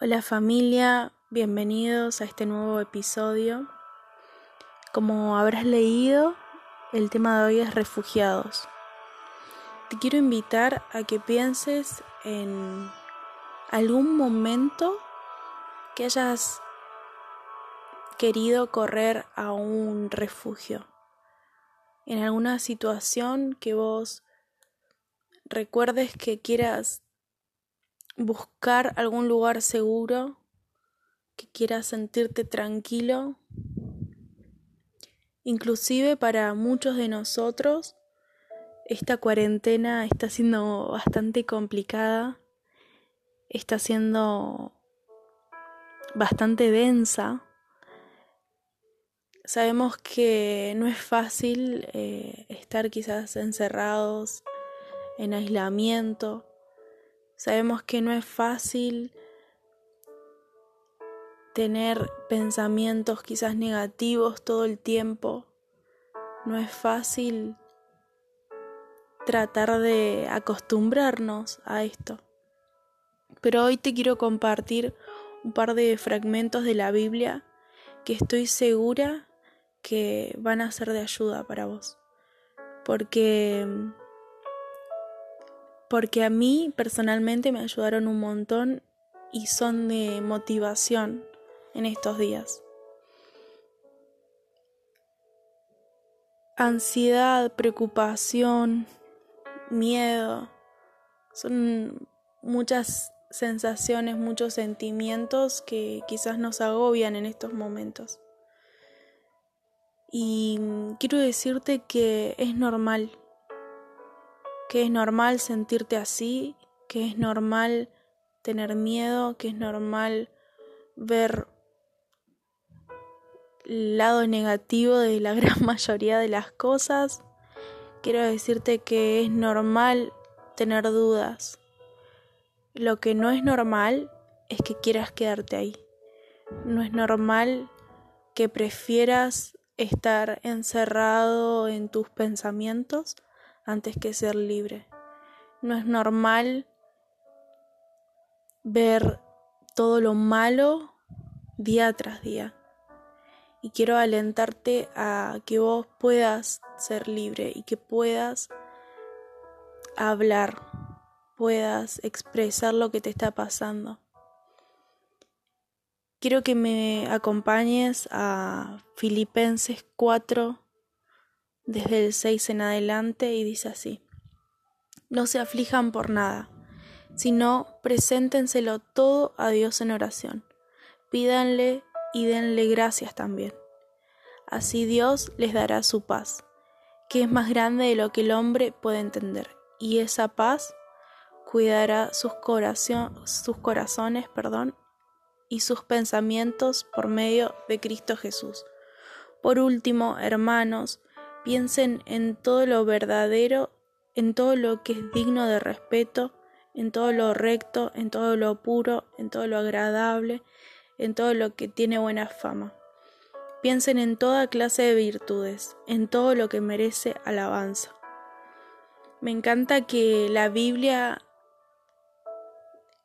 Hola familia, bienvenidos a este nuevo episodio. Como habrás leído, el tema de hoy es refugiados. Te quiero invitar a que pienses en algún momento que hayas querido correr a un refugio. En alguna situación que vos recuerdes que quieras buscar algún lugar seguro, que quieras sentirte tranquilo. Inclusive para muchos de nosotros, esta cuarentena está siendo bastante complicada, está siendo bastante densa. Sabemos que no es fácil eh, estar quizás encerrados en aislamiento Sabemos que no es fácil tener pensamientos quizás negativos todo el tiempo. No es fácil tratar de acostumbrarnos a esto. Pero hoy te quiero compartir un par de fragmentos de la Biblia que estoy segura que van a ser de ayuda para vos. Porque porque a mí personalmente me ayudaron un montón y son de motivación en estos días. Ansiedad, preocupación, miedo, son muchas sensaciones, muchos sentimientos que quizás nos agobian en estos momentos. Y quiero decirte que es normal que es normal sentirte así, que es normal tener miedo, que es normal ver el lado negativo de la gran mayoría de las cosas. Quiero decirte que es normal tener dudas. Lo que no es normal es que quieras quedarte ahí. No es normal que prefieras estar encerrado en tus pensamientos antes que ser libre. No es normal ver todo lo malo día tras día. Y quiero alentarte a que vos puedas ser libre y que puedas hablar, puedas expresar lo que te está pasando. Quiero que me acompañes a Filipenses 4, desde el 6 en adelante y dice así, no se aflijan por nada, sino preséntenselo todo a Dios en oración, pídanle y denle gracias también. Así Dios les dará su paz, que es más grande de lo que el hombre puede entender, y esa paz cuidará sus, sus corazones perdón, y sus pensamientos por medio de Cristo Jesús. Por último, hermanos, Piensen en todo lo verdadero, en todo lo que es digno de respeto, en todo lo recto, en todo lo puro, en todo lo agradable, en todo lo que tiene buena fama. Piensen en toda clase de virtudes, en todo lo que merece alabanza. Me encanta que la Biblia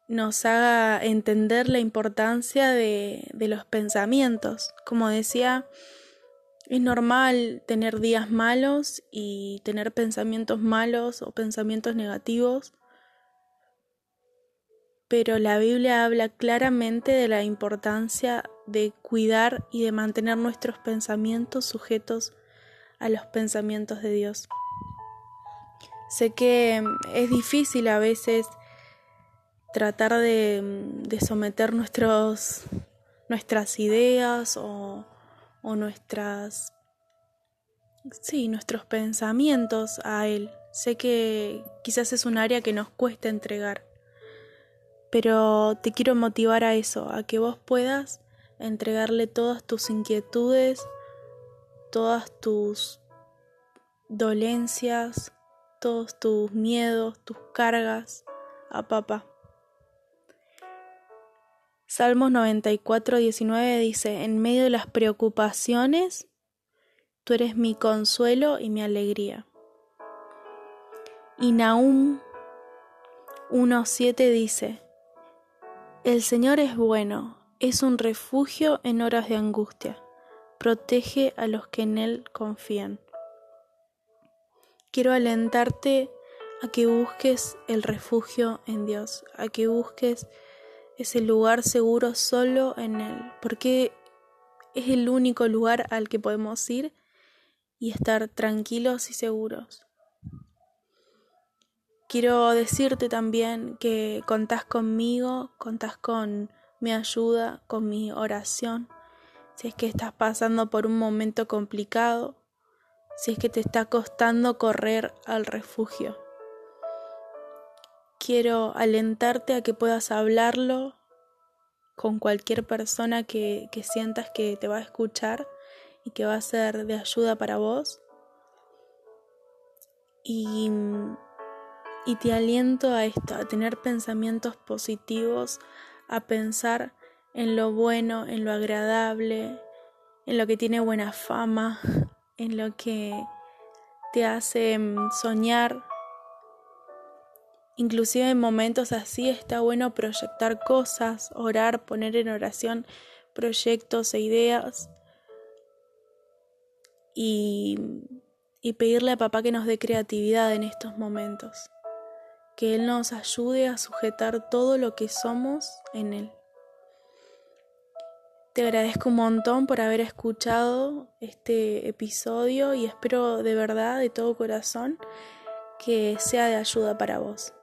nos haga entender la importancia de, de los pensamientos. Como decía es normal tener días malos y tener pensamientos malos o pensamientos negativos, pero la Biblia habla claramente de la importancia de cuidar y de mantener nuestros pensamientos sujetos a los pensamientos de Dios. Sé que es difícil a veces tratar de, someter nuestros, nuestras ideas o o nuestras sí, nuestros pensamientos a él. Sé que quizás es un área que nos cuesta entregar, pero te quiero motivar a eso, a que vos puedas entregarle todas tus inquietudes, todas tus dolencias, todos tus miedos, tus cargas a papá. Salmos 94, 19 dice, en medio de las preocupaciones, tú eres mi consuelo y mi alegría. Y Nahum 1.7 dice, El Señor es bueno, es un refugio en horas de angustia, protege a los que en Él confían. Quiero alentarte a que busques el refugio en Dios, a que busques ese lugar seguro solo en Él, porque es el único lugar al que podemos ir y estar tranquilos y seguros. Quiero decirte también que contás conmigo, contás con mi ayuda, con mi oración. Si es que estás pasando por un momento complicado, si es que te está costando correr al refugio. Quiero alentarte a que puedas hablarlo con cualquier persona que, que sientas que te va a escuchar y que va a ser de ayuda para vos. Y y te aliento a esto, a tener pensamientos positivos, a pensar en lo bueno, en lo agradable, en lo que tiene buena fama, en lo que te hace mm, soñar. Inclusive en momentos así está bueno proyectar cosas, orar, poner en oración proyectos e ideas y, y pedirle a papá que nos dé creatividad en estos momentos que Él nos ayude a sujetar todo lo que somos en Él. Te agradezco un montón por haber escuchado este episodio y espero de verdad, de todo corazón, que sea de ayuda para vos.